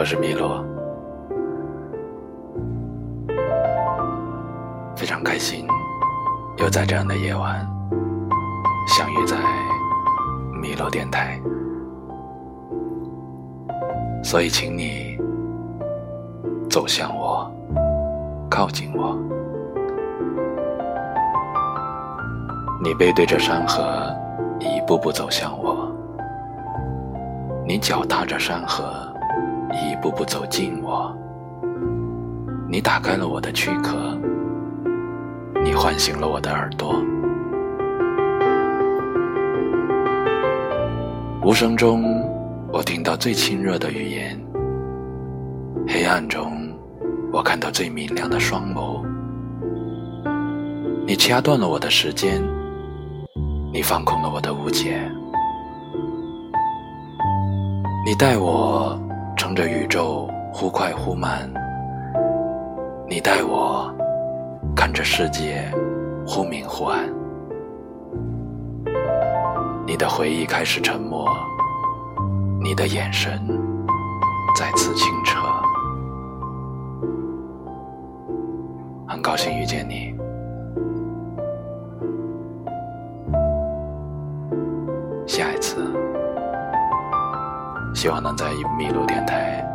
我是米洛，非常开心又在这样的夜晚相遇在米洛电台，所以请你走向我，靠近我，你背对着山河，一步步走向我。你脚踏着山河，一步步走近我。你打开了我的躯壳，你唤醒了我的耳朵。无声中，我听到最亲热的语言；黑暗中，我看到最明亮的双眸。你掐断了我的时间，你放空了我的误解。你带我望着宇宙忽快忽慢，你带我看着世界忽明忽暗。你的回忆开始沉默，你的眼神再次清澈。很高兴遇见你，下一次。希望能在迷路电台。